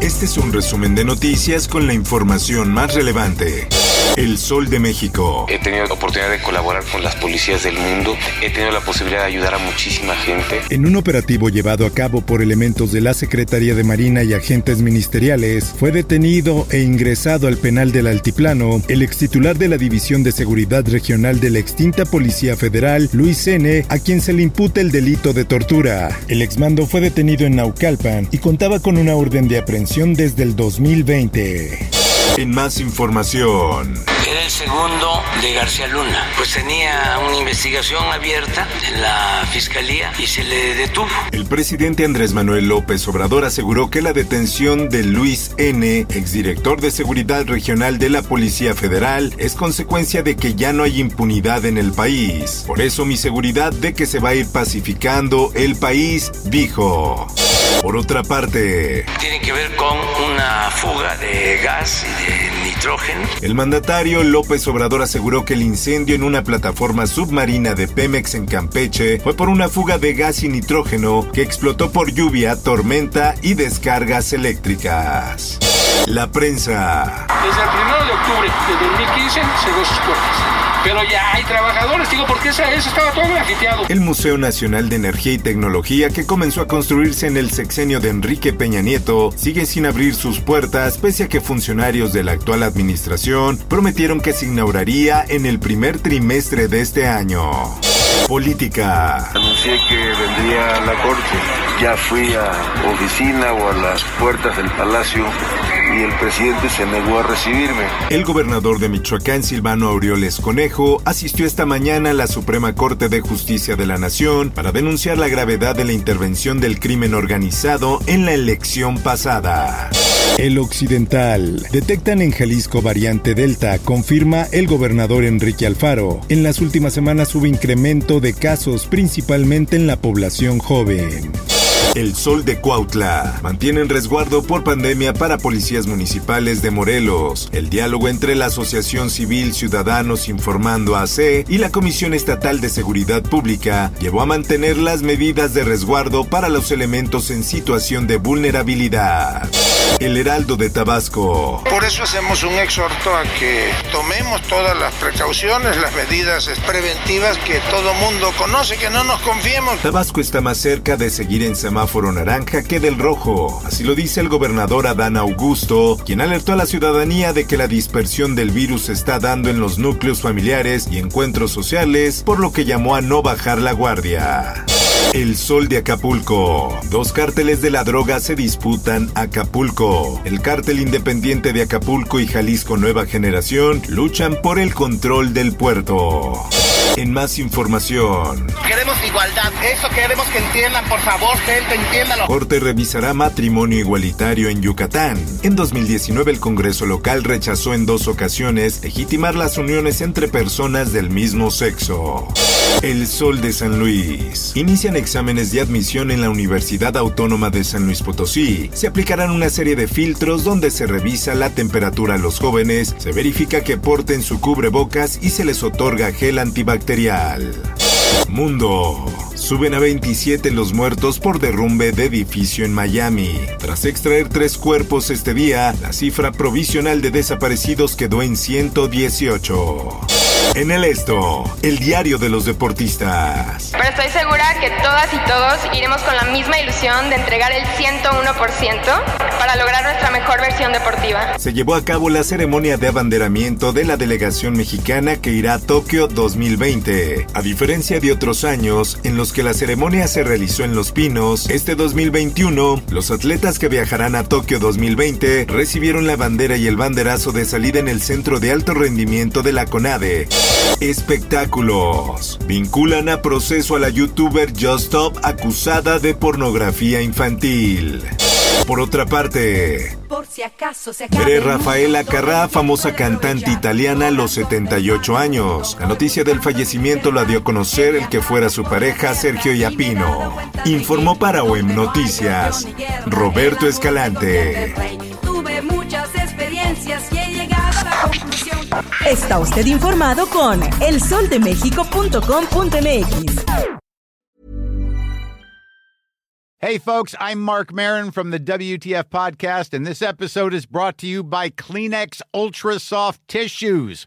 Este es un resumen de noticias con la información más relevante. El Sol de México. He tenido la oportunidad de colaborar con las policías del mundo. He tenido la posibilidad de ayudar a muchísima gente. En un operativo llevado a cabo por elementos de la Secretaría de Marina y agentes ministeriales, fue detenido e ingresado al penal del Altiplano el extitular de la División de Seguridad Regional de la extinta Policía Federal, Luis N., a quien se le imputa el delito de tortura. El exmando fue detenido en Naucalpan y contaba con una orden de aprehensión desde el 2020. En más información. Era el segundo de García Luna. Pues tenía una investigación abierta en la fiscalía y se le detuvo. El presidente Andrés Manuel López Obrador aseguró que la detención de Luis N., exdirector de Seguridad Regional de la Policía Federal, es consecuencia de que ya no hay impunidad en el país. Por eso mi seguridad de que se va a ir pacificando el país, dijo. Por otra parte, tiene que ver con una fuga de gas y de nitrógeno. El mandatario López Obrador aseguró que el incendio en una plataforma submarina de Pemex en Campeche fue por una fuga de gas y nitrógeno que explotó por lluvia, tormenta y descargas eléctricas. La prensa. Desde el 1 de octubre de 2015 cerró sus puertas pero ya hay trabajadores, digo, porque eso estaba todo grafiteado. El Museo Nacional de Energía y Tecnología, que comenzó a construirse en el sexenio de Enrique Peña Nieto, sigue sin abrir sus puertas, pese a que funcionarios de la actual administración prometieron que se inauguraría en el primer trimestre de este año. Política. Anuncié que vendría a la corte. Ya fui a oficina o a las puertas del palacio y el presidente se negó a recibirme. El gobernador de Michoacán, Silvano Aureoles Conejo, asistió esta mañana a la Suprema Corte de Justicia de la Nación para denunciar la gravedad de la intervención del crimen organizado en la elección pasada. El Occidental. Detectan en Jalisco variante Delta, confirma el gobernador Enrique Alfaro. En las últimas semanas hubo incremento de casos, principalmente en la población joven. El Sol de Cuautla. Mantienen resguardo por pandemia para policías municipales de Morelos. El diálogo entre la Asociación Civil Ciudadanos Informando AC y la Comisión Estatal de Seguridad Pública llevó a mantener las medidas de resguardo para los elementos en situación de vulnerabilidad. El Heraldo de Tabasco. Por eso hacemos un exhorto a que tomemos todas las precauciones, las medidas preventivas que todo mundo conoce, que no nos confiemos. Tabasco está más cerca de seguir en semáforo naranja que del rojo. Así lo dice el gobernador Adán Augusto, quien alertó a la ciudadanía de que la dispersión del virus se está dando en los núcleos familiares y encuentros sociales, por lo que llamó a no bajar la guardia. El Sol de Acapulco. Dos cárteles de la droga se disputan Acapulco. El cártel independiente de Acapulco y Jalisco Nueva Generación luchan por el control del puerto. En más información. Queremos igualdad. Eso queremos que entiendan, por favor, gente, entiéndalo. Corte revisará matrimonio igualitario en Yucatán. En 2019 el Congreso local rechazó en dos ocasiones legitimar las uniones entre personas del mismo sexo. El Sol de San Luis. Inician exámenes de admisión en la Universidad Autónoma de San Luis Potosí. Se aplicarán una serie de filtros donde se revisa la temperatura a los jóvenes, se verifica que porten su cubrebocas y se les otorga gel antibacterial. Mundo. Suben a 27 los muertos por derrumbe de edificio en Miami. Tras extraer tres cuerpos este día, la cifra provisional de desaparecidos quedó en 118. En el esto, el diario de los deportistas. Pero estoy segura que todas y todos iremos con la misma ilusión de entregar el 101% para lograr nuestra mejor versión deportiva. Se llevó a cabo la ceremonia de abanderamiento de la delegación mexicana que irá a Tokio 2020. A diferencia de otros años en los que la ceremonia se realizó en Los Pinos, este 2021, los atletas que viajarán a Tokio 2020 recibieron la bandera y el banderazo de salida en el Centro de Alto Rendimiento de la CONADE Espectáculos. Vinculan a proceso a la youtuber Just Stop acusada de pornografía infantil. Por otra parte, Por si acaso se Rafaela Carrà, famosa cantante italiana a los 78 años. La noticia del fallecimiento la dio a conocer el que fuera su pareja Sergio Yapino. Informó para OEM Noticias Roberto Escalante. Tuve muchas experiencias Está usted informado con elsoldemexico.com.mx. Hey, folks, I'm Mark Marin from the WTF Podcast, and this episode is brought to you by Kleenex Ultra Soft Tissues,